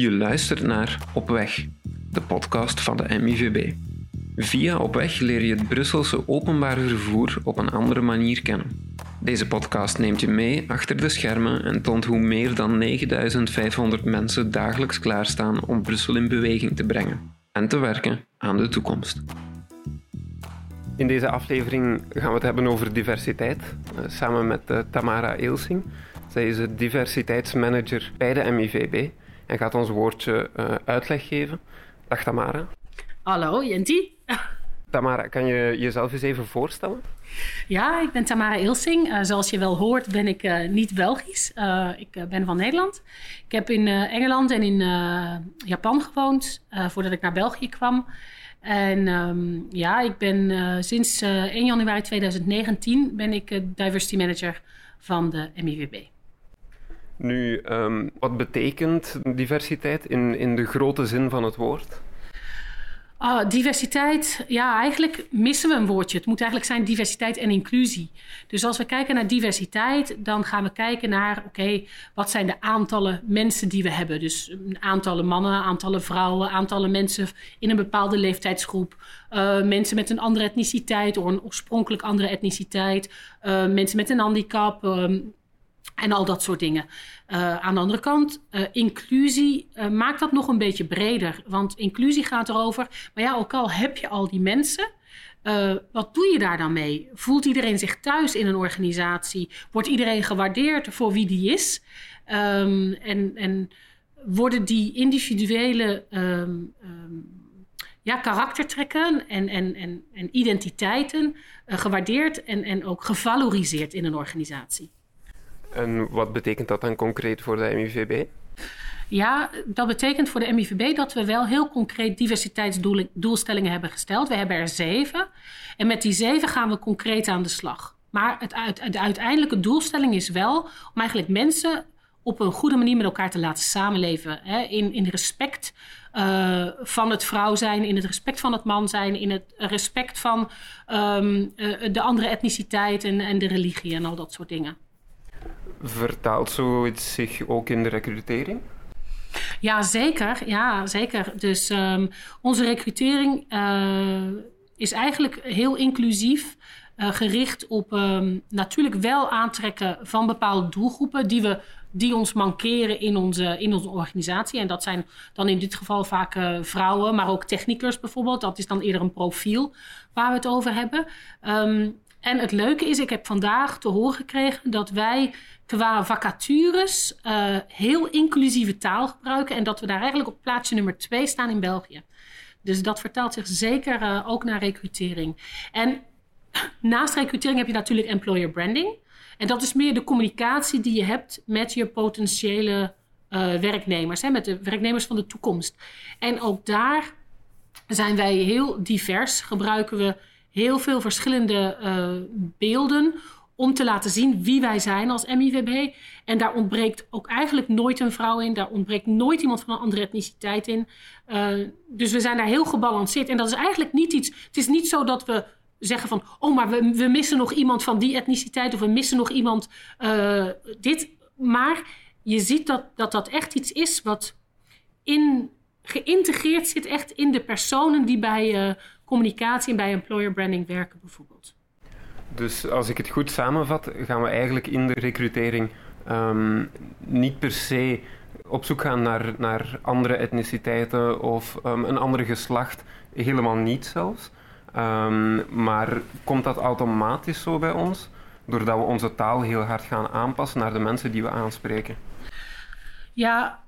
Je luistert naar Op Weg, de podcast van de MIVB. Via Op Weg leer je het Brusselse openbaar vervoer op een andere manier kennen. Deze podcast neemt je mee achter de schermen en toont hoe meer dan 9500 mensen dagelijks klaarstaan om Brussel in beweging te brengen en te werken aan de toekomst. In deze aflevering gaan we het hebben over diversiteit, eh, samen met eh, Tamara Eelsing. Zij is de diversiteitsmanager bij de MIVB en gaat ons woordje uh, uitleg geven. Dag Tamara. Hallo, Jenti. Tamara, kan je jezelf eens even voorstellen? Ja, ik ben Tamara Ilsing. Uh, zoals je wel hoort ben ik uh, niet Belgisch. Uh, ik ben van Nederland. Ik heb in Engeland en in Japan gewoond voordat ik naar België kwam. En um, ja, ik ben sinds 1 januari 2019 ben ik diversity manager van de MIVB. Nu, um, wat betekent diversiteit in, in de grote zin van het woord? Uh, diversiteit, ja, eigenlijk missen we een woordje. Het moet eigenlijk zijn diversiteit en inclusie. Dus als we kijken naar diversiteit, dan gaan we kijken naar, oké, wat zijn de aantallen mensen die we hebben? Dus aantallen mannen, aantallen vrouwen, aantallen mensen in een bepaalde leeftijdsgroep, uh, mensen met een andere etniciteit of een oorspronkelijk andere etniciteit, uh, mensen met een handicap. Um, en al dat soort dingen. Uh, aan de andere kant, uh, inclusie uh, maakt dat nog een beetje breder. Want inclusie gaat erover. Maar ja, ook al heb je al die mensen. wat doe je daar dan mee? Voelt iedereen zich thuis in een organisatie? Wordt iedereen gewaardeerd voor wie die is? Um, en, en worden die individuele um, um, ja, karaktertrekken en, en, en, en identiteiten gewaardeerd en, en ook gevaloriseerd in een organisatie? En wat betekent dat dan concreet voor de MIVB? Ja, dat betekent voor de MIVB dat we wel heel concreet diversiteitsdoelstellingen hebben gesteld. We hebben er zeven. En met die zeven gaan we concreet aan de slag. Maar het, de uiteindelijke doelstelling is wel om eigenlijk mensen op een goede manier met elkaar te laten samenleven. Hè? In, in respect uh, van het vrouw zijn, in het respect van het man zijn, in het respect van um, uh, de andere etniciteit en, en de religie en al dat soort dingen. Vertaalt zoiets zich ook in de recrutering? Ja, zeker. Ja, zeker. Dus um, onze recrutering uh, is eigenlijk heel inclusief. Uh, gericht op um, natuurlijk wel aantrekken van bepaalde doelgroepen die, we, die ons mankeren in onze, in onze organisatie. En dat zijn dan in dit geval vaak uh, vrouwen, maar ook technicus bijvoorbeeld. Dat is dan eerder een profiel waar we het over hebben. Um, en het leuke is, ik heb vandaag te horen gekregen dat wij qua vacatures uh, heel inclusieve taal gebruiken. En dat we daar eigenlijk op plaatsje nummer twee staan in België. Dus dat vertaalt zich zeker uh, ook naar recrutering. En naast recrutering heb je natuurlijk employer branding. En dat is meer de communicatie die je hebt met je potentiële uh, werknemers, hè, met de werknemers van de toekomst. En ook daar zijn wij heel divers, gebruiken we heel veel verschillende uh, beelden om te laten zien wie wij zijn als MIVB. En daar ontbreekt ook eigenlijk nooit een vrouw in. Daar ontbreekt nooit iemand van een andere etniciteit in. Uh, dus we zijn daar heel gebalanceerd. En dat is eigenlijk niet iets. Het is niet zo dat we zeggen van. Oh, maar we, we missen nog iemand van die etniciteit. Of we missen nog iemand. Uh, dit. Maar je ziet dat, dat dat echt iets is wat in, geïntegreerd zit. Echt in de personen die bij. Communicatie en bij employer branding werken bijvoorbeeld. Dus als ik het goed samenvat, gaan we eigenlijk in de recrutering um, niet per se op zoek gaan naar, naar andere etniciteiten of um, een ander geslacht. Helemaal niet zelfs. Um, maar komt dat automatisch zo bij ons? Doordat we onze taal heel hard gaan aanpassen naar de mensen die we aanspreken? Ja,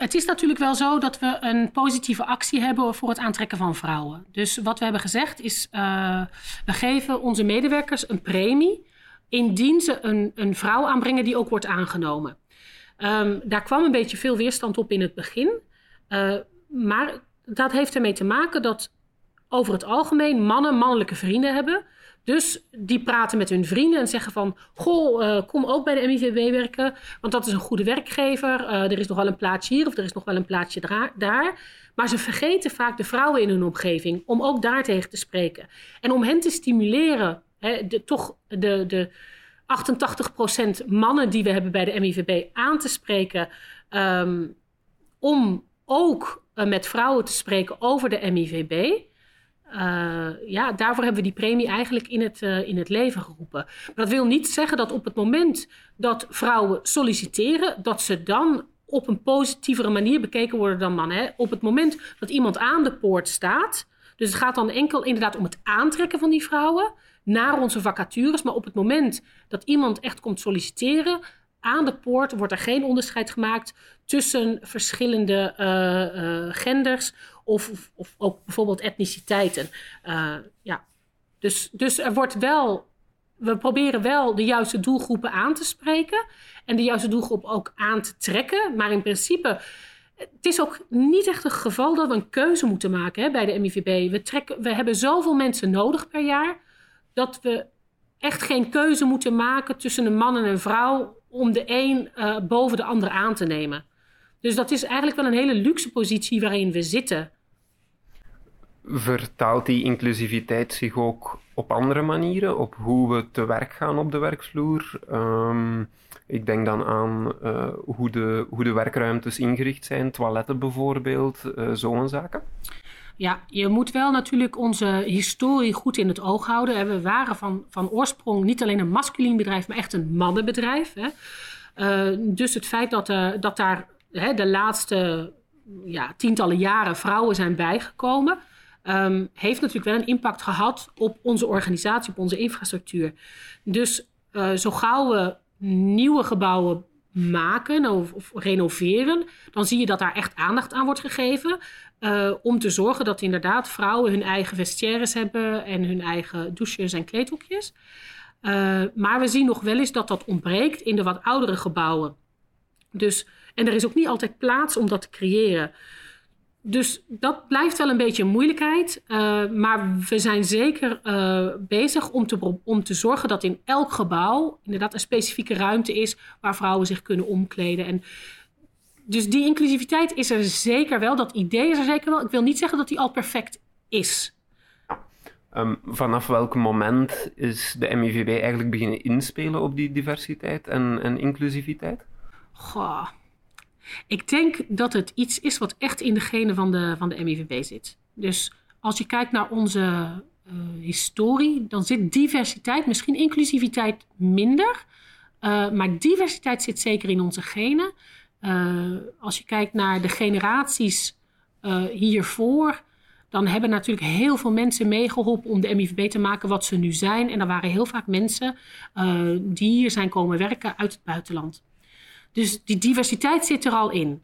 het is natuurlijk wel zo dat we een positieve actie hebben voor het aantrekken van vrouwen. Dus wat we hebben gezegd is, uh, we geven onze medewerkers een premie indien ze een, een vrouw aanbrengen die ook wordt aangenomen. Um, daar kwam een beetje veel weerstand op in het begin. Uh, maar dat heeft ermee te maken dat over het algemeen mannen mannelijke vrienden hebben. Dus die praten met hun vrienden en zeggen van... Goh, uh, kom ook bij de MIVB werken, want dat is een goede werkgever. Uh, er is nog wel een plaatsje hier of er is nog wel een plaatsje daar. Maar ze vergeten vaak de vrouwen in hun omgeving om ook daar tegen te spreken. En om hen te stimuleren, hè, de, toch de, de 88% mannen die we hebben bij de MIVB aan te spreken... Um, om ook met vrouwen te spreken over de MIVB. Ja, daarvoor hebben we die premie eigenlijk in het, in het leven geroepen. Maar dat wil niet zeggen dat op het moment dat vrouwen solliciteren, dat ze dan op een positievere manier bekeken worden dan mannen. Op het moment dat iemand aan de poort staat, dus het gaat dan enkel inderdaad om het aantrekken van die vrouwen naar onze vacatures. Maar op het moment dat iemand echt komt solliciteren, aan de poort wordt er geen onderscheid gemaakt tussen verschillende uh, genders of, of, of, ook bijvoorbeeld etniciteiten. Uh, ja. dus, dus er wordt wel, we proberen wel de juiste doelgroepen aan te spreken en de juiste doelgroep ook aan te trekken. Maar in principe het is ook niet echt een geval dat we een keuze moeten maken hè, bij de MIVB. We, we hebben zoveel mensen nodig per jaar dat we echt geen keuze moeten maken tussen een man en een vrouw om de een uh, boven de ander aan te nemen. Dus dat is eigenlijk wel een hele luxe positie waarin we zitten. Vertaalt die inclusiviteit zich ook op andere manieren, op hoe we te werk gaan op de werkvloer? Um, ik denk dan aan uh, hoe, de, hoe de werkruimtes ingericht zijn, toiletten bijvoorbeeld, uh, zo'n zaken. Ja, je moet wel natuurlijk onze historie goed in het oog houden. We waren van, van oorsprong niet alleen een masculien bedrijf, maar echt een mannenbedrijf. Hè. Uh, dus het feit dat, dat daar hè, de laatste ja, tientallen jaren vrouwen zijn bijgekomen, um, heeft natuurlijk wel een impact gehad op onze organisatie, op onze infrastructuur. Dus uh, zo gauw we nieuwe gebouwen maken of, renoveren, dan zie je dat daar echt aandacht aan wordt gegeven. Uh, om te zorgen dat inderdaad vrouwen hun eigen vestiaires hebben en hun eigen douches en kleedhoekjes. Uh, maar we zien nog wel eens dat dat ontbreekt in de wat oudere gebouwen. Dus, en er is ook niet altijd plaats om dat te creëren. Dus dat blijft wel een beetje een moeilijkheid. Uh, maar we zijn zeker uh, bezig om te, om te zorgen dat in elk gebouw inderdaad een specifieke ruimte is waar vrouwen zich kunnen omkleden. En dus die inclusiviteit is er zeker wel. Dat idee is er zeker wel. Ik wil niet zeggen dat die al perfect is. Um, vanaf welk moment is de MIVB eigenlijk beginnen inspelen op die diversiteit en, en inclusiviteit? Goh. Ik denk dat het iets is wat echt in de genen van de, van de MIVB zit. Dus als je kijkt naar onze uh, historie, dan zit diversiteit, misschien inclusiviteit minder. Uh, maar diversiteit zit zeker in onze genen. Uh, als je kijkt naar de generaties hiervoor, dan hebben natuurlijk heel veel mensen meegeholpen om de MIVB te maken wat ze nu zijn. En er waren heel vaak mensen die hier zijn komen werken uit het buitenland. Dus die diversiteit zit er al in.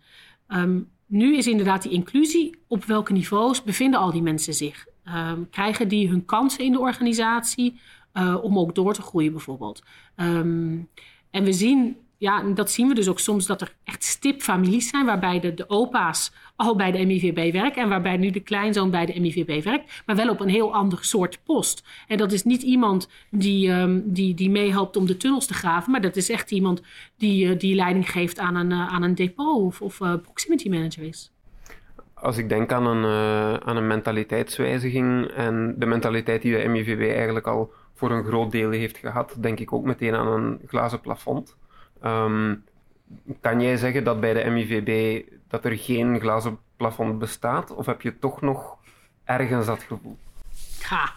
Um, nu is inderdaad die inclusie. Op welke niveaus bevinden al die mensen zich? Um, krijgen die hun kansen in de organisatie uh, om ook door te groeien, bijvoorbeeld? Um, en we zien ja, dat zien we dus ook soms dat er echt stipfamilies zijn waarbij de, de opa's al bij de MIVB werken en waarbij nu de kleinzoon bij de MIVB werkt, maar wel op een heel ander soort post. En dat is niet iemand die, um, die, die meehelpt om de tunnels te graven, maar dat is echt iemand die, uh, die leiding geeft aan een, uh, aan een depot of, of uh, proximity manager is. Als ik denk aan een, aan een mentaliteitswijziging en de mentaliteit die de MIVB eigenlijk al voor een groot deel heeft gehad, denk ik ook meteen aan een glazen plafond. Um, kan jij zeggen dat bij de MIVB dat er geen glazen plafond bestaat? Of heb je toch nog ergens dat gevoel? Ja,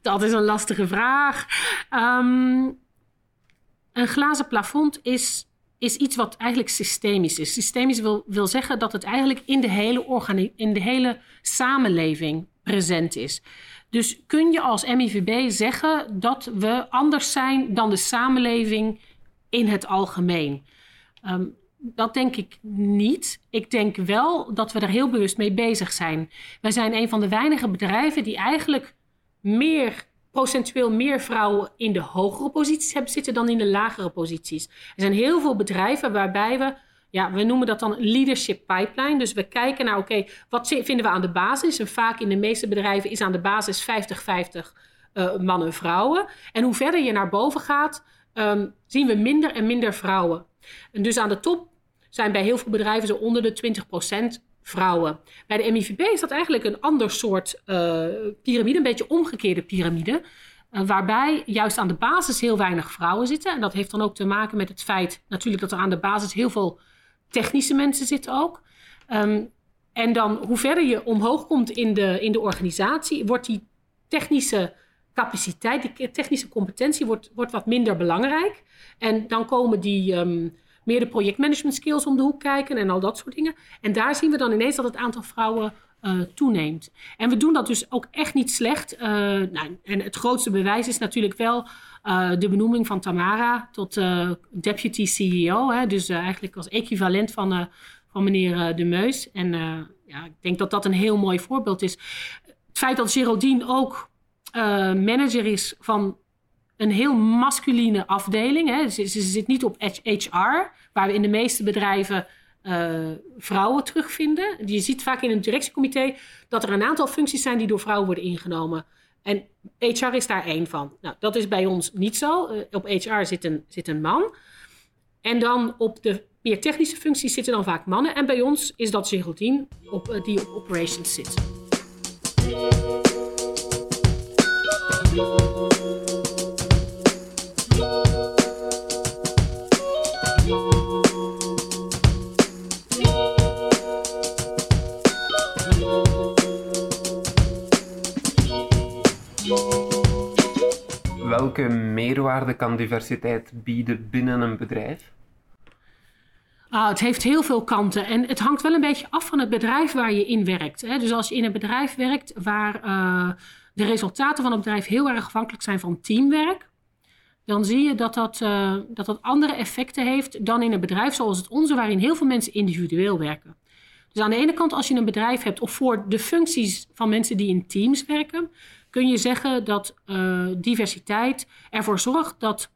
dat is een lastige vraag. Um, een glazen plafond is, is iets wat eigenlijk systemisch is. Systemisch wil, wil zeggen dat het eigenlijk in de hele, in de hele samenleving present is. Dus kun je als MIVB zeggen dat we anders zijn dan de samenleving in het algemeen. Um, dat denk ik niet. Ik denk wel dat we er heel bewust mee bezig zijn. Wij zijn een van de weinige bedrijven die eigenlijk meer procentueel meer vrouwen in de hogere posities hebben zitten dan in de lagere posities. Er zijn heel veel bedrijven waarbij we, ja, we noemen dat dan leadership pipeline. Dus we kijken naar, oké, wat vinden we aan de basis? En vaak in de meeste bedrijven is aan de basis 50-50 uh, mannen en vrouwen. En hoe verder je naar boven gaat, um, zien we minder en minder vrouwen. En dus aan de top zijn bij heel veel bedrijven zo onder de 20% vrouwen. Bij de MIVB is dat eigenlijk een ander soort uh, piramide, een beetje omgekeerde piramide. Uh, waarbij juist aan de basis heel weinig vrouwen zitten. En dat heeft dan ook te maken met het feit natuurlijk dat er aan de basis heel veel technische mensen zitten ook. Ehm, en dan hoe verder je omhoog komt in de, in de organisatie, wordt die technische capaciteit, die technische competentie wordt, wordt wat minder belangrijk. En dan komen die um, meer de projectmanagement skills om de hoek kijken en al dat soort dingen. En daar zien we dan ineens dat het aantal vrouwen uh, toeneemt. En we doen dat dus ook echt niet slecht. Uh, nou, en het grootste bewijs is natuurlijk wel uh, de benoeming van Tamara tot deputy CEO. Hè, dus eigenlijk als equivalent van, van meneer De Meus. En ja, ik denk dat dat een heel mooi voorbeeld is. Het feit dat Geraldine ook manager is van een heel masculine afdeling. Hè. Ze, ze, zit niet op HR, waar we in de meeste bedrijven uh, vrouwen terugvinden. Je ziet vaak in een directiecomité dat er een aantal functies zijn die door vrouwen worden ingenomen. En HR is daar één van. Nou, dat is bij ons niet zo. Uh, op HR zit een, zit een man. En dan op de meer technische functies zitten dan vaak mannen. En bij ons is dat Geraldine op, die op operations zit. Welke meerwaarde kan diversiteit bieden binnen een bedrijf? Ah, het heeft heel veel kanten en het hangt wel een beetje af van het bedrijf waar je in werkt. Hè. Dus als je in een bedrijf werkt waar uh, de resultaten van het bedrijf heel erg afhankelijk zijn van teamwerk, dan zie je dat dat, uh, dat dat andere effecten heeft dan in een bedrijf zoals het onze, waarin heel veel mensen individueel werken. Dus aan de ene kant, als je een bedrijf hebt, of voor de functies van mensen die in teams werken, kun je zeggen dat uh, diversiteit ervoor zorgt dat,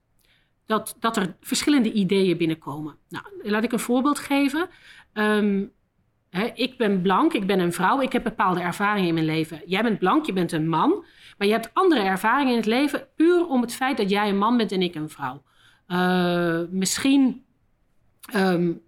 dat, dat er verschillende ideeën binnenkomen. Nou, laat ik een voorbeeld geven. Um, ik ben blank, ik ben een vrouw, ik heb bepaalde ervaringen in mijn leven. Jij bent blank, je bent een man, maar je hebt andere ervaringen in het leven puur om het feit dat jij een man bent en ik een vrouw. Uh, misschien um,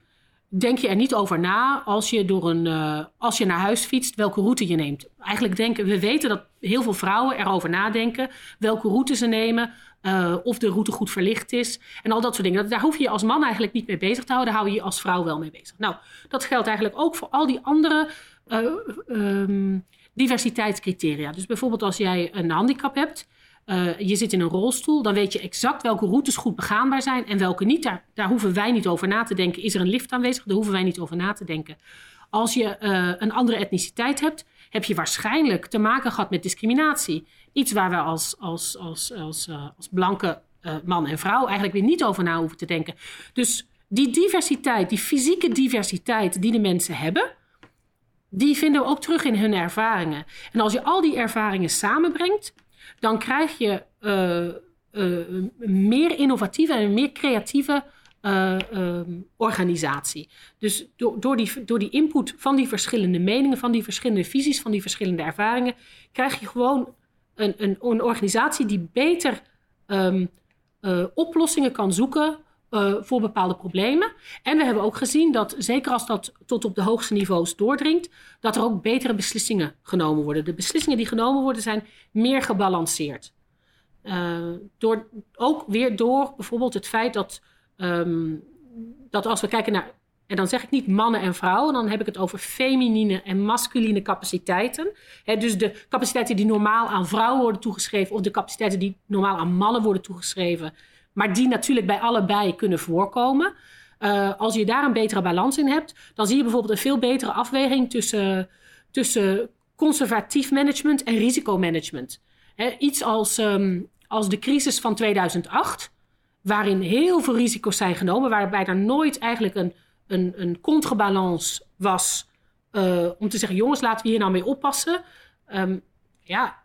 denk je er niet over na als je, door een, uh, als je naar huis fietst, welke route je neemt. Eigenlijk denken we weten dat heel veel vrouwen erover nadenken welke route ze nemen, uh, of de route goed verlicht is en al dat soort dingen. Daar hoef je je als man eigenlijk niet mee bezig te houden, daar hou je je als vrouw wel mee bezig. Nou, dat geldt eigenlijk ook voor al die andere uh, um, diversiteitscriteria. Dus bijvoorbeeld als jij een handicap hebt uh, je zit in een rolstoel, dan weet je exact welke routes goed begaanbaar zijn en welke niet. Daar, daar hoeven wij niet over na te denken. Is er een lift aanwezig? Daar hoeven wij niet over na te denken. Als je een andere etniciteit hebt, heb je waarschijnlijk te maken gehad met discriminatie. Iets waar we als, als, als, als, uh, als blanke man en vrouw eigenlijk weer niet over na hoeven te denken. Dus die diversiteit, die fysieke diversiteit die de mensen hebben, die vinden we ook terug in hun ervaringen. En als je al die ervaringen samenbrengt, dan krijg je uh, meer innovatieve en meer creatieve uh, organisatie. Dus door, door, die, door die input van die verschillende meningen, van die verschillende visies, van die verschillende ervaringen, krijg je gewoon een, een, een organisatie die beter um, oplossingen kan zoeken uh, voor bepaalde problemen. En we hebben ook gezien dat, zeker als dat tot op de hoogste niveaus doordringt, dat er ook betere beslissingen genomen worden. De beslissingen die genomen worden zijn meer gebalanceerd. Uh, door, ook weer door bijvoorbeeld het feit dat, um, dat als we kijken naar, en dan zeg ik niet mannen en vrouwen, dan heb ik het over feminine en masculine capaciteiten. Dus de capaciteiten die normaal aan vrouwen worden toegeschreven, of de capaciteiten die normaal aan mannen worden toegeschreven, maar die natuurlijk bij allebei kunnen voorkomen. Uh, als je daar een betere balans in hebt, dan zie je bijvoorbeeld een veel betere afweging tussen, tussen conservatief management en risicomanagement. He, iets als, um, als de crisis van 2008, waarin heel veel risico's zijn genomen, waarbij er nooit eigenlijk een, een, een contrebalans was uh, om te zeggen: jongens, laten we hier nou mee oppassen. Um, ja,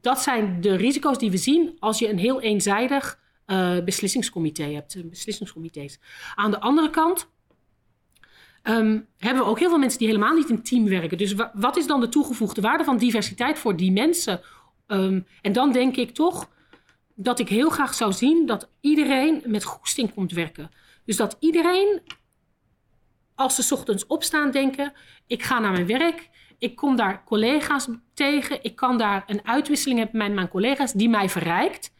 dat zijn de risico's die we zien als je een heel eenzijdig uh, beslissingscomité hebt, eh, beslissingscomité's. Aan de andere kant um, hebben we ook heel veel mensen die helemaal niet in team werken. Dus wat is dan de toegevoegde waarde van diversiteit voor die mensen? Um, en dan denk ik toch dat ik heel graag zou zien dat iedereen met goesting komt werken. Dus dat iedereen, als ze ochtends opstaan, denken: ik ga naar mijn werk. Ik kom daar collega's tegen. Ik kan daar een uitwisseling hebben met mijn collega's die mij verrijkt.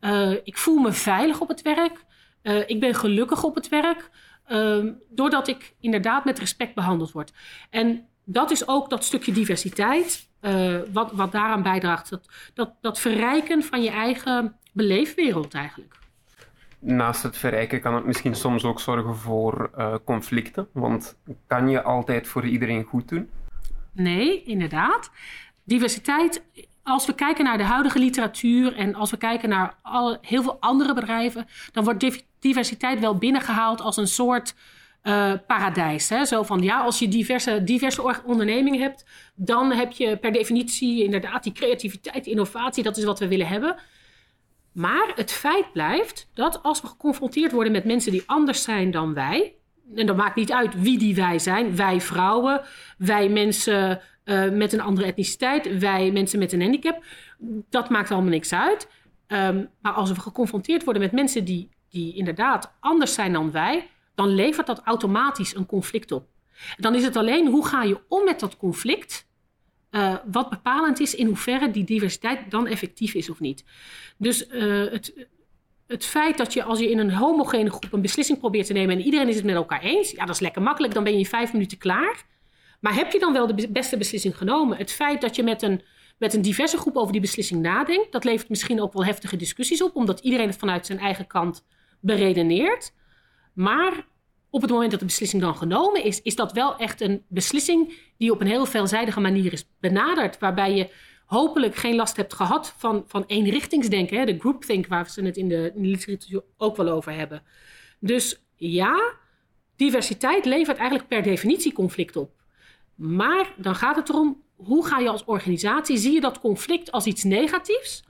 Uh, ik voel me veilig op het werk. Uh, ik ben gelukkig op het werk. Ehm, doordat ik inderdaad met respect behandeld word. En dat is ook dat stukje diversiteit, uh, wat, wat daaraan bijdraagt. Dat, dat, dat verrijken van je eigen beleefwereld eigenlijk. Naast het verrijken kan het misschien soms ook zorgen voor uh, conflicten. Want kan je altijd voor iedereen goed doen? Nee, inderdaad. Diversiteit, als we kijken naar de huidige literatuur en als we kijken naar alle, heel veel andere bedrijven, dan wordt diversiteit wel binnengehaald als een soort uh, paradijs. Hè? Zo van ja, als je diverse, diverse ondernemingen hebt, dan heb je per definitie inderdaad die creativiteit, innovatie, dat is wat we willen hebben. Maar het feit blijft dat als we geconfronteerd worden met mensen die anders zijn dan wij, en dat maakt niet uit wie die wij zijn, wij vrouwen, wij mensen uh, met een andere etniciteit, wij mensen met een handicap, dat maakt allemaal niks uit. Um, maar als we geconfronteerd worden met mensen die, die inderdaad anders zijn dan wij, dan levert dat automatisch een conflict op. Dan is het alleen hoe ga je om met dat conflict, uh, wat bepalend is in hoeverre die diversiteit dan effectief is of niet. Dus uh, het, het feit dat je als je in een homogene groep een beslissing probeert te nemen en iedereen is het met elkaar eens, ja, dat is lekker makkelijk, dan ben je in vijf minuten klaar. Maar heb je dan wel de beste beslissing genomen? Het feit dat je met een, met een diverse groep over die beslissing nadenkt, dat levert misschien ook wel heftige discussies op, omdat iedereen het vanuit zijn eigen kant beredeneert. Maar op het moment dat de beslissing dan genomen is, is dat wel echt een beslissing die op een heel veelzijdige manier is benaderd. Waarbij je hopelijk geen last hebt gehad van, van eenrichtingsdenken, hè, de groupthink, waar ze het in de, literatuur ook wel over hebben. Dus ja, diversiteit levert eigenlijk per definitie conflict op. Maar dan gaat het erom, hoe ga je als organisatie, zie je dat conflict als iets negatiefs?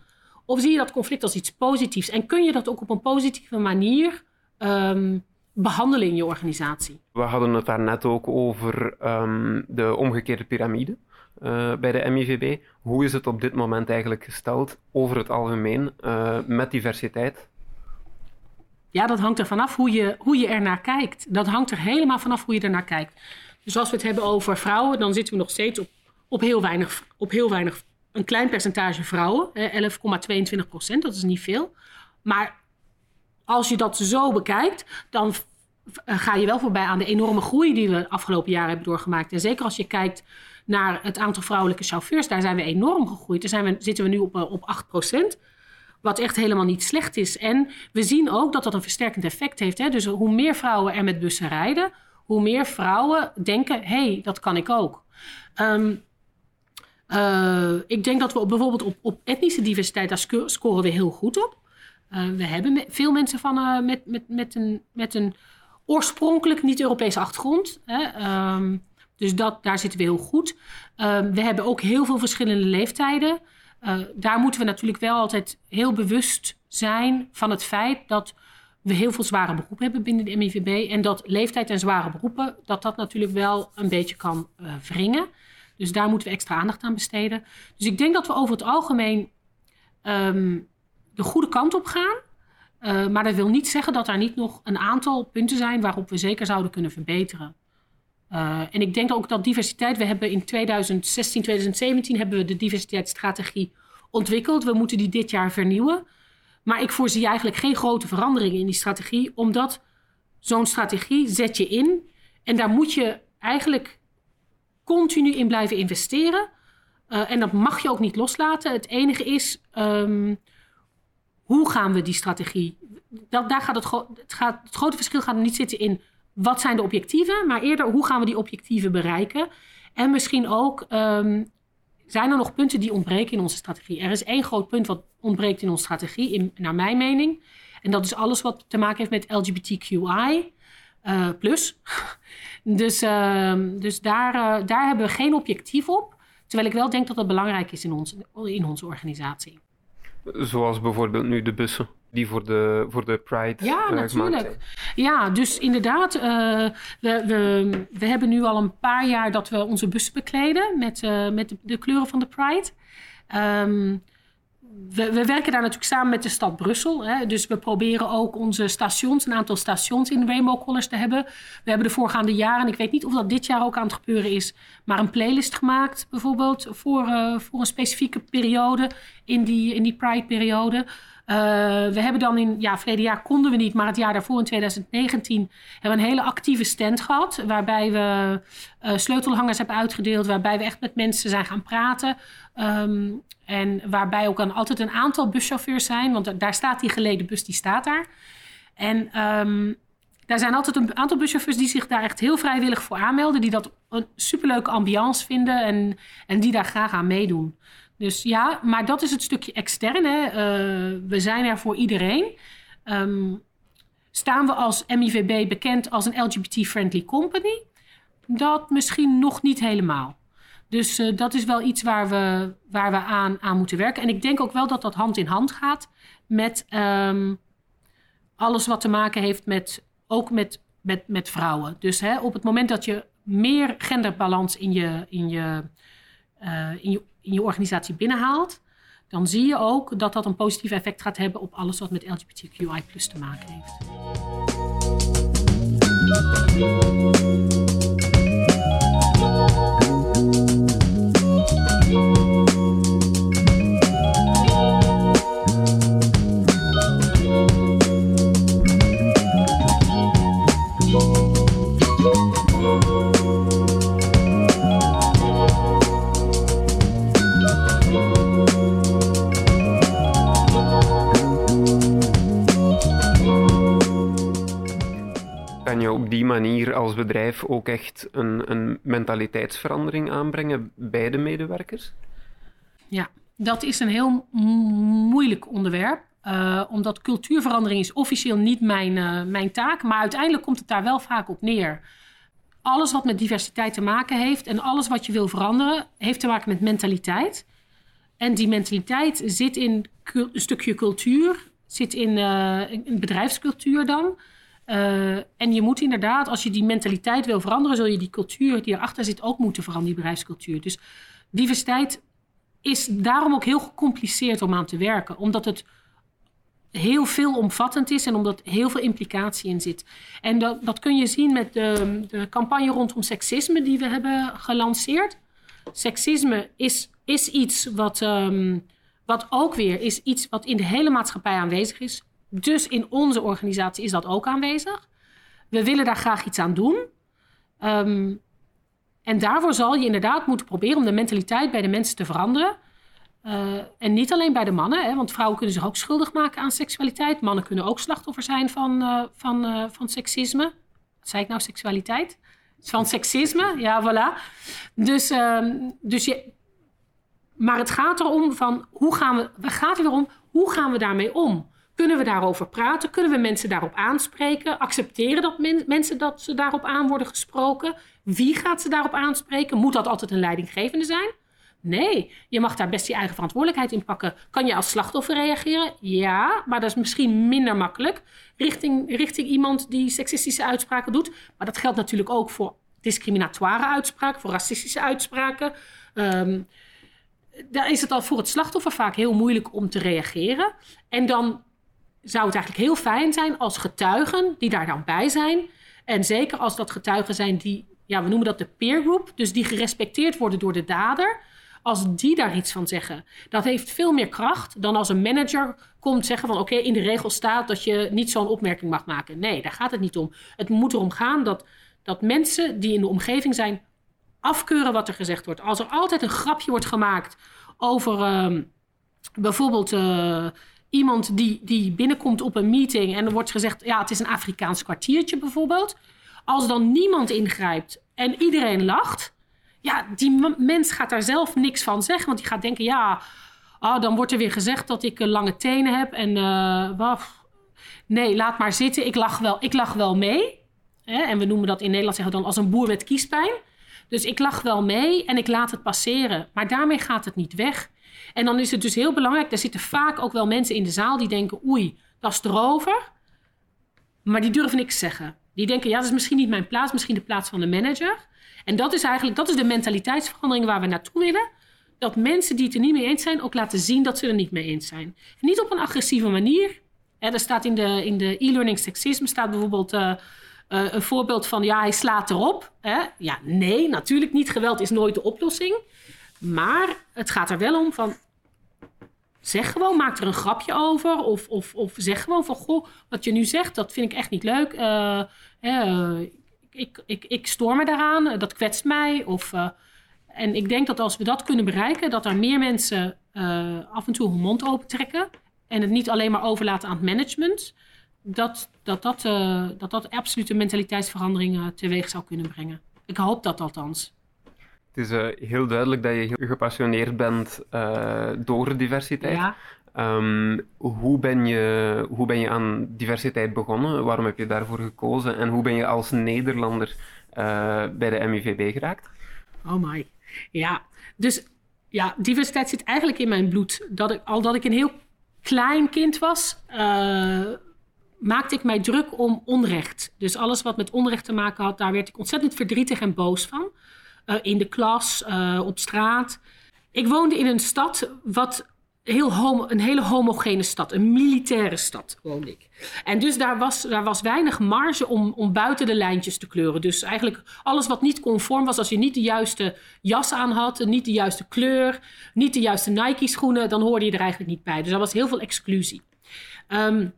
Of zie je dat conflict als iets positiefs? En kun je dat ook op een positieve manier um, behandelen in je organisatie? We hadden het daar net ook over um, de omgekeerde piramide. Uh, bij de MIVB. Hoe is het op dit moment eigenlijk gesteld over het algemeen uh, met diversiteit? Ja, dat hangt er vanaf hoe je, hoe je er naar kijkt. Dat hangt er helemaal vanaf hoe je er naar kijkt. Dus als we het hebben over vrouwen, dan zitten we nog steeds op, op, heel, weinig, op heel weinig, een klein percentage vrouwen. 11,22 procent, dat is niet veel. Maar als je dat zo bekijkt, dan eh, ga je wel voorbij aan de enorme groei die we de afgelopen jaren hebben doorgemaakt. En zeker als je kijkt naar het aantal vrouwelijke chauffeurs, daar zijn we enorm gegroeid. Daar zijn we, zitten we nu op, eh, op 8 procent. Wat echt helemaal niet slecht is. En we zien ook dat dat een versterkend effect heeft. Hè? Dus hoe meer vrouwen er met bussen rijden, hoe meer vrouwen denken: hé, hey, dat kan ik ook. Um, uh, ik denk dat we bijvoorbeeld op, op etnische diversiteit, daar scoren we heel goed op. We hebben veel mensen van, met, met, met, een, met een oorspronkelijk niet-Europese achtergrond. Hè? Um, dus dat, daar zitten we heel goed. Um, we hebben ook heel veel verschillende leeftijden. daar moeten we natuurlijk wel altijd heel bewust zijn van het feit dat we heel veel zware beroepen hebben binnen de MIVB. En dat leeftijd en zware beroepen, dat dat natuurlijk wel een beetje kan uh, wringen. Dus daar moeten we extra aandacht aan besteden. Dus ik denk dat we over het algemeen um, de goede kant op gaan. Uh, maar dat wil niet zeggen dat er niet nog een aantal punten zijn waarop we zeker zouden kunnen verbeteren. Uh, en ik denk ook dat diversiteit, we hebben in 2016, 2017 hebben we de diversiteitsstrategie ontwikkeld. We moeten die dit jaar vernieuwen. Maar ik voorzie eigenlijk geen grote veranderingen in die strategie, omdat zo'n strategie zet je in en daar moet je eigenlijk continu in blijven investeren. Uh, en dat mag je ook niet loslaten. Het enige is, um, hoe gaan we die strategie? Dat, daar gaat het, het, gaat, het grote verschil gaat niet zitten in wat zijn de objectieven, maar eerder hoe gaan we die objectieven bereiken. En misschien ook um, zijn er nog punten die ontbreken in onze strategie. Er is één groot punt wat ontbreekt in onze strategie, naar mijn mening. En dat is alles wat te maken heeft met LGBTQI. Uh, plus. dus uh, dus daar, uh, daar hebben we geen objectief op. Terwijl ik wel denk dat dat belangrijk is in, ons, in onze organisatie. Zoals bijvoorbeeld nu de bussen die voor de, voor de Pride Ja, natuurlijk. Ja, dus inderdaad, uh, we, we, we hebben nu al een paar jaar dat we onze bussen bekleden met, uh, met de, de, kleuren van de Pride. Um, we, we, werken daar natuurlijk samen met de stad Brussel. Hè. Dus we proberen ook onze stations, een aantal stations in Rainbow Colors te hebben. We hebben de voorgaande jaren, ik weet niet of dat dit jaar ook aan het gebeuren is, maar een playlist gemaakt bijvoorbeeld voor, uh, voor een specifieke periode in die, in die Pride-periode. We hebben dan in, ja, verleden jaar konden we niet, maar het jaar daarvoor in 2019 hebben we een hele actieve stand gehad. Waarbij we sleutelhangers hebben uitgedeeld, waarbij we echt met mensen zijn gaan praten. Ehm, en waarbij ook dan altijd een aantal buschauffeurs zijn, want daar staat die geleden bus, die staat daar. En um, daar zijn altijd een aantal buschauffeurs die zich daar echt heel vrijwillig voor aanmelden. Die dat een superleuke ambiance vinden en, en die daar graag aan meedoen. Dus ja, maar dat is het stukje extern. Hè. Uh, we zijn er voor iedereen. Um, staan we als MIVB bekend als een LGBT-friendly company? Dat misschien nog niet helemaal. Dus uh, dat is wel iets waar we, waar we aan, aan moeten werken. En ik denk ook wel dat dat hand in hand gaat met um, alles wat te maken heeft met ook met, met, met vrouwen. Dus hè, op het moment dat je meer genderbalans in je, in, je, uh, in, je, in je organisatie binnenhaalt, dan zie je ook dat dat een positief effect gaat hebben op alles wat met LGBTQI te maken heeft. Manier als bedrijf ook echt een, een mentaliteitsverandering aanbrengen bij de medewerkers? Ja, dat is een heel moeilijk onderwerp. Uh, omdat cultuurverandering is officieel niet mijn, uh, mijn taak. Maar uiteindelijk komt het daar wel vaak op neer. Alles wat met diversiteit te maken heeft en alles wat je wil veranderen, heeft te maken met mentaliteit. En die mentaliteit zit in een stukje cultuur, zit in, uh, in bedrijfscultuur dan. Uh, en je moet inderdaad, als je die mentaliteit wil veranderen, zul je die cultuur die erachter zit ook moeten veranderen, die bedrijfscultuur. Dus diversiteit is daarom ook heel gecompliceerd om aan te werken, omdat het heel veelomvattend is en omdat heel veel implicatie in zit. En dat, dat kun je zien met de, de campagne rondom seksisme die we hebben gelanceerd. Seksisme is, is iets wat, um, wat ook weer is iets wat in de hele maatschappij aanwezig is. Dus in onze organisatie is dat ook aanwezig. We willen daar graag iets aan doen. Um, en daarvoor zal je inderdaad moeten proberen om de mentaliteit bij de mensen te veranderen. Uh, en niet alleen bij de mannen, hè, want vrouwen kunnen zich ook schuldig maken aan seksualiteit. Mannen kunnen ook slachtoffer zijn van, uh, van, uh, van seksisme. Wat zei ik nou, seksualiteit? Van seksisme, ja, voilà. Dus, um, dus je, maar het gaat erom van hoe gaan we, het gaat erom hoe gaan we daarmee om? Kunnen we daarover praten? Kunnen we mensen daarop aanspreken? Accepteren dat mensen dat ze daarop aan worden gesproken? Wie gaat ze daarop aanspreken? Moet dat altijd een leidinggevende zijn? Nee, je mag daar best je eigen verantwoordelijkheid in pakken. Kan je als slachtoffer reageren? Ja, maar dat is misschien minder makkelijk richting, richting iemand die seksistische uitspraken doet. Maar dat geldt natuurlijk ook voor discriminatoire uitspraken, voor racistische uitspraken. Um, daar is het al voor het slachtoffer vaak heel moeilijk om te reageren. En dan zou het eigenlijk heel fijn zijn als getuigen die daar dan bij zijn. En zeker als dat getuigen zijn die, ja, we noemen dat de peer group, dus die gerespecteerd worden door de dader. Als die daar iets van zeggen, dat heeft veel meer kracht dan als een manager komt zeggen van oké, in de regel staat dat je niet zo'n opmerking mag maken. Nee, daar gaat het niet om. Het moet erom gaan dat, dat mensen die in de omgeving zijn afkeuren wat er gezegd wordt. Als er altijd een grapje wordt gemaakt over uh, bijvoorbeeld uh, iemand die, die binnenkomt op een meeting en er wordt gezegd, ja, het is een Afrikaans kwartiertje bijvoorbeeld. Als dan niemand ingrijpt en iedereen lacht, ja, die mens gaat daar zelf niks van zeggen, want die gaat denken, ja, oh, dan wordt er weer gezegd dat ik uh, lange tenen heb en uh, nee, laat maar zitten, ik lach wel, ik lach wel mee. En we noemen dat in Nederland zeggen dan als een boer met kiespijn. Dus ik lach wel mee en ik laat het passeren. Maar daarmee gaat het niet weg. En dan is het dus heel belangrijk, er zitten vaak ook wel mensen in de zaal die denken, oei, dat is erover. Maar die durven niks zeggen. Die denken, ja, dat is misschien niet mijn plaats, misschien de plaats van de manager. En dat is eigenlijk, dat is de mentaliteitsverandering waar we naartoe willen. Dat mensen die het er niet mee eens zijn, ook laten zien dat ze er niet mee eens zijn. niet op een agressieve manier. er staat in de, in de e-learning seksisme staat bijvoorbeeld uh, uh, een voorbeeld van, ja, hij slaat erop. Hè? Ja, nee, natuurlijk niet. Geweld is nooit de oplossing. Maar het gaat er wel om van zeg gewoon, maak er een grapje over. Of, of, of zeg gewoon van, goh, wat je nu zegt, dat vind ik echt niet leuk. Uh, uh, ik, ik, ik stoor me daaraan, dat kwetst mij. Of, en ik denk dat als we dat kunnen bereiken, dat er meer mensen af en toe hun mond open trekken. En het niet alleen maar overlaten aan het management. Dat dat, dat, dat, dat absolute mentaliteitsverandering teweeg zou kunnen brengen. Ik hoop dat althans. Het is uh, heel duidelijk dat je heel gepassioneerd bent uh, door diversiteit. Ja. Um, hoe, ben je, hoe ben je aan diversiteit begonnen? Waarom heb je daarvoor gekozen? En hoe ben je als Nederlander uh, bij de MIVB geraakt? Oh my. Ja, dus ja, diversiteit zit eigenlijk in mijn bloed. Dat ik, al dat ik een heel klein kind was, maakte ik mij druk om onrecht. Dus alles wat met onrecht te maken had, daar werd ik ontzettend verdrietig en boos van. Uh, in de klas, uh, op straat. Ik woonde in een stad wat heel een hele homogene stad, een militaire stad woonde ik. En dus daar was, daar was weinig marge om, om buiten de lijntjes te kleuren. Dus eigenlijk alles wat niet conform was, als je niet de juiste jas aan had, niet de juiste kleur, niet de juiste Nike-schoenen, dan hoorde je er eigenlijk niet bij. Dus er was heel veel exclusie. Um,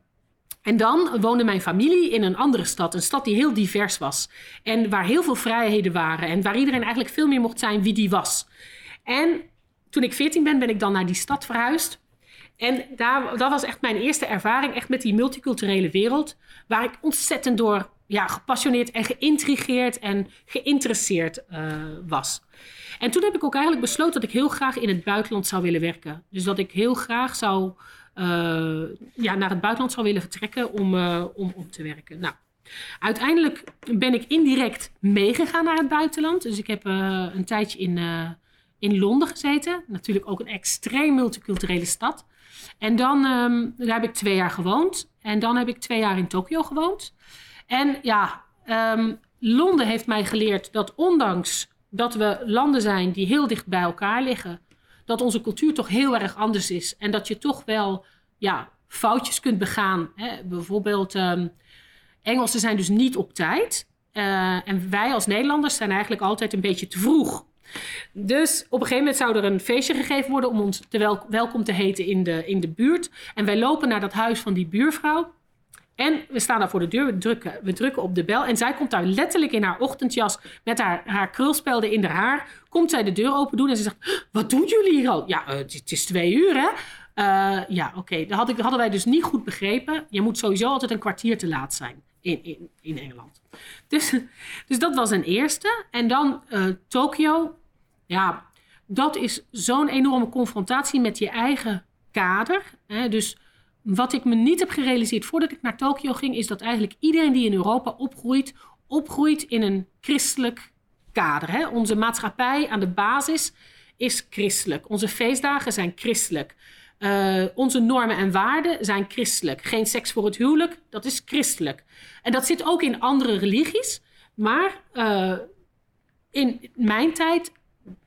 en dan woonde mijn familie in een andere stad. Een stad die heel divers was. En waar heel veel vrijheden waren. En waar iedereen eigenlijk veel meer mocht zijn wie die was. En toen ik 14 ben, ben ik dan naar die stad verhuisd. En daar, dat was echt mijn eerste ervaring, echt met die multiculturele wereld. Waar ik ontzettend door ja, gepassioneerd en geïntrigeerd en geïnteresseerd uh, was. En toen heb ik ook eigenlijk besloten dat ik heel graag in het buitenland zou willen werken. Dus dat ik heel graag zou ja, naar het buitenland zou willen vertrekken om, uh, om, te werken. Nou, uiteindelijk ben ik indirect meegegaan naar het buitenland. Dus ik heb uh, een tijdje in, in Londen gezeten. Natuurlijk ook een extreem multiculturele stad. En dan um, daar heb ik twee jaar gewoond. En dan heb ik twee jaar in Tokio gewoond. En ja, um, Londen heeft mij geleerd dat ondanks dat we landen zijn die heel dicht bij elkaar liggen, dat onze cultuur toch heel erg anders is. En dat je toch wel ja, foutjes kunt begaan. Hè? Bijvoorbeeld, um, Engelsen zijn dus niet op tijd. Uh, en wij als Nederlanders zijn eigenlijk altijd een beetje te vroeg. Dus op een gegeven moment zou er een feestje gegeven worden om ons te wel, welkom te heten in de, in de buurt. En wij lopen naar dat huis van die buurvrouw. En we staan daar voor de deur, we drukken, we drukken op de bel. En zij komt daar letterlijk in haar ochtendjas met haar, haar krulspelden in haar haar. Komt zij de deur open doen en ze zegt, wat doen jullie hier al? Ja, uh, het, is twee uur hè. Uh, ja, oké. Dat had hadden wij dus niet goed begrepen. Je moet sowieso altijd een kwartier te laat zijn in, in, in Engeland. Dus, dus dat was een eerste. En dan uh, Tokio. Ja, dat is zo'n enorme confrontatie met je eigen kader. Hè? Dus wat ik me niet heb gerealiseerd voordat ik naar Tokio ging, is dat eigenlijk iedereen die in Europa opgroeit, opgroeit in een christelijk kader. Hè? Onze maatschappij aan de basis is christelijk. Onze feestdagen zijn christelijk. Uh, onze normen en waarden zijn christelijk. Geen seks voor het huwelijk, dat is christelijk. En dat zit ook in andere religies. Maar uh, in mijn tijd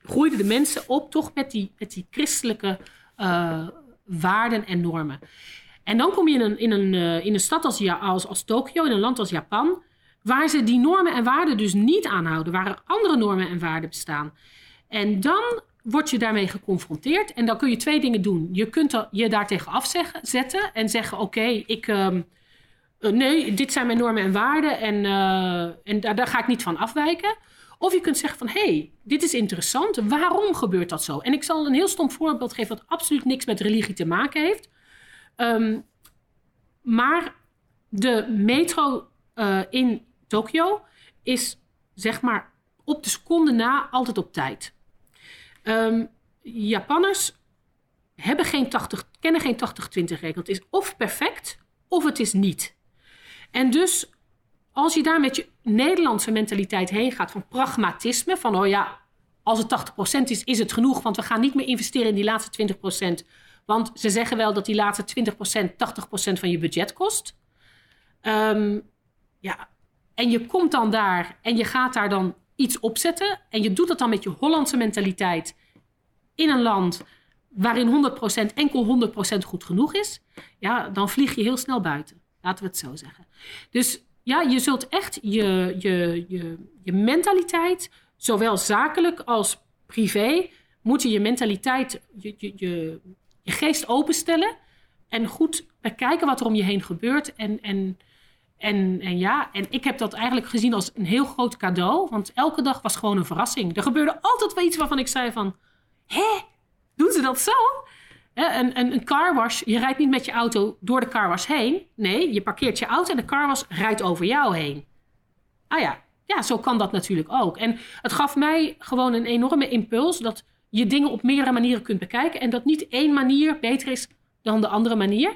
groeiden de mensen op toch met die, met die christelijke uh, waarden en normen. En dan kom je in een, in een, uh, in een stad als, als, als Tokio, in een land als Japan, waar ze die normen en waarden dus niet aanhouden, waar er andere normen en waarden bestaan. En dan word je daarmee geconfronteerd en dan kun je twee dingen doen. Je kunt je daar tegen afzetten en zeggen: Oké, ik. Uh, nee, dit zijn mijn normen en waarden en, uh, en daar, daar ga ik niet van afwijken. Of je kunt zeggen van, hé, hey, dit is interessant. Waarom gebeurt dat zo? En ik zal een heel stom voorbeeld geven... wat absoluut niks met religie te maken heeft. Um, maar de metro uh, in Tokio is zeg maar op de seconde na altijd op tijd. Um, Japanners hebben geen 80, kennen geen 80-20 regel. Het is of perfect of het is niet. En dus als je daar met je Nederlandse mentaliteit heen gaat van pragmatisme, van oh ja, als het 80% is, is het genoeg, want we gaan niet meer investeren in die laatste 20%. Want ze zeggen wel dat die laatste 20% 80% van je budget kost. Um, ja, en je komt dan daar en je gaat daar dan iets opzetten. En je doet dat dan met je Hollandse mentaliteit in een land waarin 100% enkel 100% goed genoeg is. Ja, dan vlieg je heel snel buiten. Laten we het zo zeggen. Dus ja, je zult echt je, je, je, je mentaliteit, zowel zakelijk als privé, moet je je mentaliteit, je, je, je geest openstellen en goed bekijken wat er om je heen gebeurt. En, en, en, en ja, en ik heb dat eigenlijk gezien als een heel groot cadeau. Want elke dag was gewoon een verrassing. Er gebeurde altijd wel iets waarvan ik zei van... Hé, doen ze dat zo? Een, een, een carwash, je rijdt niet met je auto door de carwash heen. Nee, je parkeert je auto en de carwash rijdt over jou heen. Ah ja, ja, zo kan dat natuurlijk ook. En het gaf mij gewoon een enorme impuls dat je dingen op meerdere manieren kunt bekijken. En dat niet één manier beter is dan de andere manier.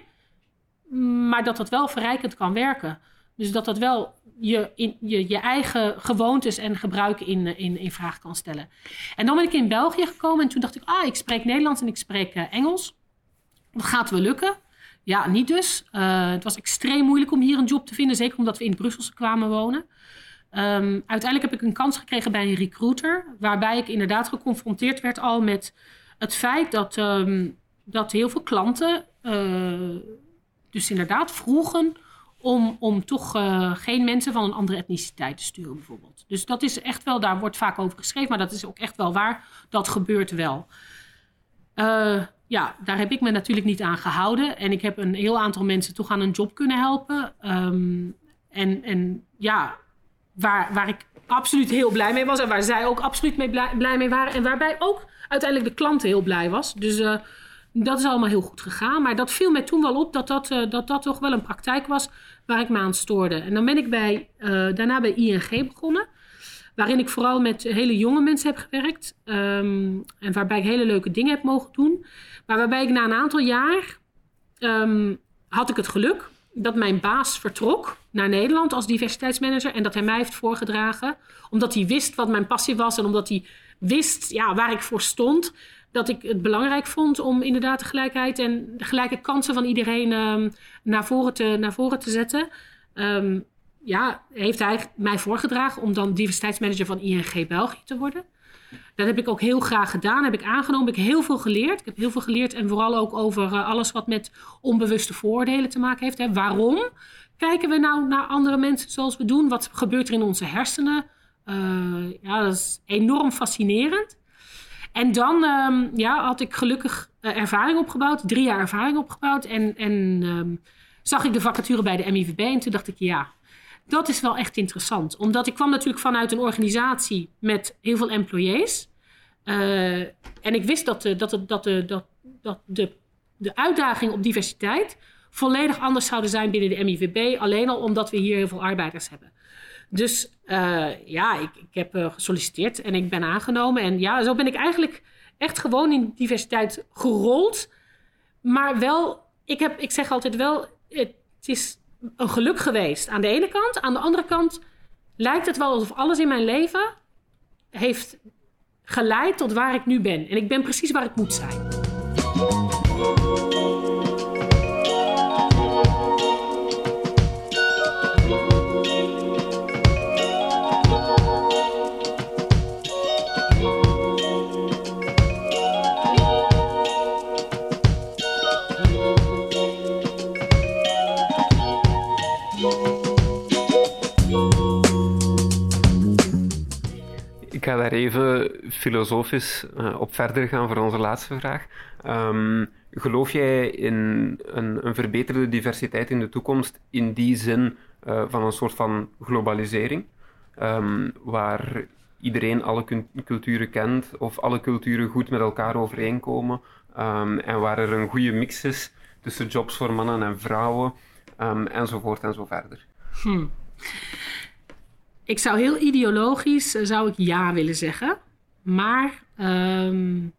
Maar dat dat wel verrijkend kan werken. Dus dat dat wel je, in, je, je eigen gewoontes en gebruiken in, in, in vraag kan stellen. En dan ben ik in België gekomen en toen dacht ik, ah, ik spreek Nederlands en ik spreek uh, Engels. Dat gaat wel lukken. Ja, niet dus. Uh, het was extreem moeilijk om hier een job te vinden, zeker omdat we in Brussel kwamen wonen. Um, uiteindelijk heb ik een kans gekregen bij een recruiter, waarbij ik inderdaad geconfronteerd werd al met het feit dat, um, dat heel veel klanten uh, dus inderdaad vroegen om, om toch uh, geen mensen van een andere etniciteit te sturen, bijvoorbeeld. Dus dat is echt wel, daar wordt vaak over geschreven, maar dat is ook echt wel waar. Dat gebeurt wel. Uh, ja, daar heb ik me natuurlijk niet aan gehouden. En ik heb een heel aantal mensen toch aan een job kunnen helpen. Um, en, en ja, waar, waar ik absoluut heel blij mee was. En waar zij ook absoluut mee blij, mee waren. En waarbij ook uiteindelijk de klant heel blij was. Dus uh, dat is allemaal heel goed gegaan. Maar dat viel mij toen wel op dat dat, uh, dat dat toch wel een praktijk was waar ik me aan stoorde. En dan ben ik bij, uh, daarna bij ING begonnen. Waarin ik vooral met hele jonge mensen heb gewerkt. Um, en waarbij ik hele leuke dingen heb mogen doen. Maar waarbij ik na een aantal jaar um, had ik het geluk dat mijn baas vertrok naar Nederland als diversiteitsmanager. En dat hij mij heeft voorgedragen. Omdat hij wist wat mijn passie was. En omdat hij wist ja, waar ik voor stond dat ik het belangrijk vond om inderdaad de gelijkheid en de gelijke kansen van iedereen um, naar, voren te, naar voren te zetten. Um, ja, heeft hij mij voorgedragen om dan diversiteitsmanager van ING België te worden. Dat heb ik ook heel graag gedaan. Heb ik aangenomen. Heb ik heel veel geleerd. Ik heb heel veel geleerd en vooral ook over uh, alles wat met onbewuste vooroordelen te maken heeft. Hè. Waarom kijken we nou naar andere mensen zoals we doen? Wat gebeurt er in onze hersenen? Uh, ja, dat is enorm fascinerend. En dan um, ja, had ik gelukkig uh, ervaring opgebouwd, drie jaar ervaring opgebouwd. En, en um, zag ik de vacature bij de MIVB en toen dacht ik, ja, dat is wel echt interessant. Omdat ik kwam natuurlijk vanuit een organisatie met heel veel employees. Uh, en ik wist dat, de, dat, de, dat, de, dat de, de uitdaging op diversiteit volledig anders zouden zijn binnen de MIVB. Alleen al omdat we hier heel veel arbeiders hebben. Dus uh, ja, ik, ik heb uh, gesolliciteerd en ik ben aangenomen. En ja, zo ben ik eigenlijk echt gewoon in diversiteit gerold. Maar wel, ik, heb, ik zeg altijd wel, het is een geluk geweest aan de ene kant. Aan de andere kant lijkt het wel alsof alles in mijn leven heeft geleid tot waar ik nu ben. En ik ben precies waar ik moet zijn. Even filosofisch uh, op verder gaan voor onze laatste vraag. Um, geloof jij in een, een, verbeterde diversiteit in de toekomst in die zin uh, van een soort van globalisering, um, waar iedereen alle culturen kent of alle culturen goed met elkaar overeenkomen um, en waar er een goede mix is tussen jobs voor mannen en vrouwen enzovoort en zo verder? Hmm. Ik zou heel ideologisch eh, zou ik ja willen zeggen. Maar um,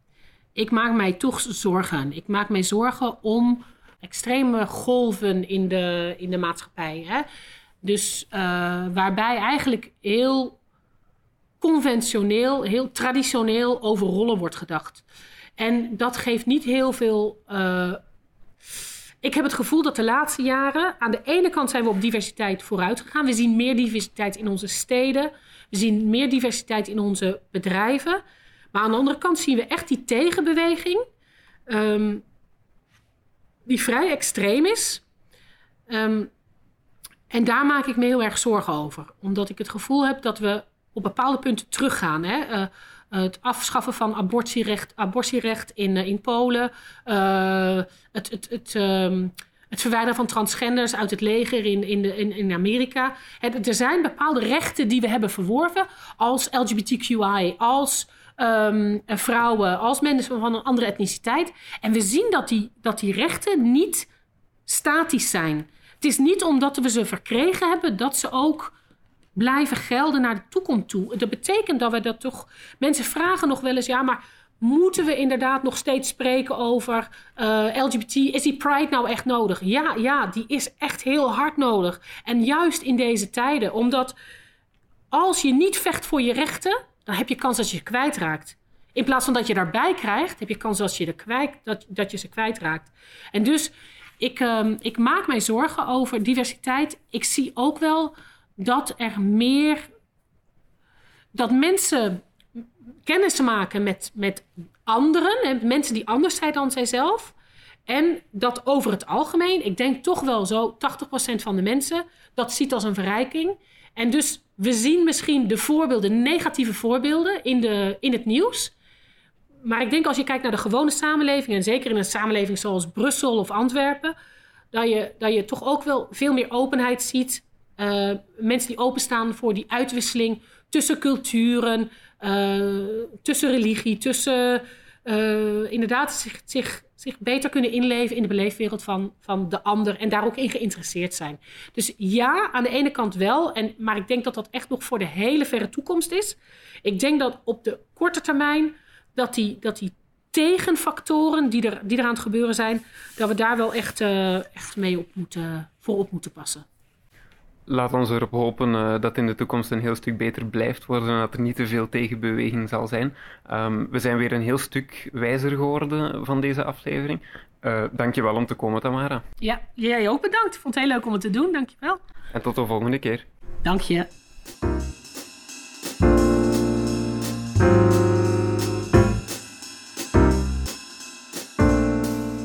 ik maak mij toch zorgen. Ik maak mij zorgen om extreme golven in de, in de maatschappij. Hè? Dus uh, waarbij eigenlijk heel conventioneel, heel traditioneel over rollen wordt gedacht. En dat geeft niet heel veel uh, ik heb het gevoel dat de laatste jaren aan de ene kant zijn we op diversiteit vooruit gegaan. We zien meer diversiteit in onze steden. We zien meer diversiteit in onze bedrijven. Maar aan de andere kant zien we echt die tegenbeweging, um, die vrij extreem is. Um, en daar maak ik me heel erg zorgen over. Omdat ik het gevoel heb dat we op bepaalde punten teruggaan. Hè? Uh, het afschaffen van abortierecht, abortierecht in, in Polen. het, het, het, ehm, het verwijderen van transgenders uit het leger in, in, de, in, in Amerika. er zijn bepaalde rechten die we hebben verworven als LGBTQI, als um, vrouwen, als mensen van een andere etniciteit. En we zien dat die, dat die rechten niet statisch zijn. Het is niet omdat we ze verkregen hebben dat ze ook blijven gelden naar de toekomst toe. Dat betekent dat we dat toch. Mensen vragen nog wel eens, ja, maar moeten we inderdaad nog steeds spreken over uh, LGBT? Is die Pride nou echt nodig? Ja, ja, die is echt heel hard nodig. En juist in deze tijden, omdat als je niet vecht voor je rechten, dan heb je kans dat je je kwijtraakt. In plaats van dat je daarbij krijgt, heb je kans dat je, er kwijt, dat, dat je ze kwijtraakt. En dus ik, um, ik maak mij zorgen over diversiteit. Ik zie ook wel dat er meer. dat mensen kennis maken met, met anderen en mensen die anders zijn dan zijzelf. En dat over het algemeen, ik denk toch wel zo, 80% van de mensen dat ziet als een verrijking. En dus we zien misschien de voorbeelden, negatieve voorbeelden in, de, in het nieuws. Maar ik denk als je kijkt naar de gewone samenleving, en zeker in een samenleving zoals Brussel of Antwerpen, dat je, dat je toch ook wel veel meer openheid ziet. Uh, mensen die openstaan voor die uitwisseling tussen culturen, uh, tussen religie, tussen uh, inderdaad zich, zich, zich beter kunnen inleven in de beleefwereld van, van de ander en daar ook in geïnteresseerd zijn. Dus ja, aan de ene kant wel, en, maar ik denk dat dat echt nog voor de hele verre toekomst is. Ik denk dat op de korte termijn dat die, dat die tegenfactoren die er, die aan het gebeuren zijn, dat we daar wel echt, echt mee op moeten, voor op moeten passen laat ons erop hopen uh, dat in de toekomst een heel stuk beter blijft worden en dat er niet te veel tegenbeweging zal zijn. Um, we zijn weer een heel stuk wijzer geworden van deze aflevering. Uh, dankjewel om te komen, Tamara. Ja, jij ook bedankt. Ik vond het heel leuk om het te doen. Dankjewel. En tot de volgende keer. Dank je.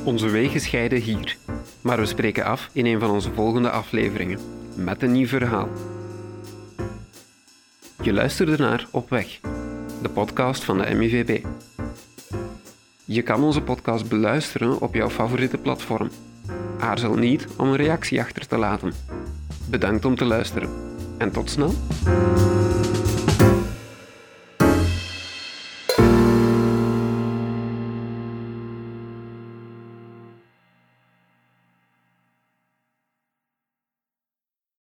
Onze wegen scheiden hier, maar we spreken af in een van onze volgende afleveringen met een nieuw verhaal. Je luisterde naar Op Weg, de podcast van de MIVB. Je kan onze podcast beluisteren op jouw favoriete platform. Aarzel niet om een reactie achter te laten. Bedankt om te luisteren en tot snel.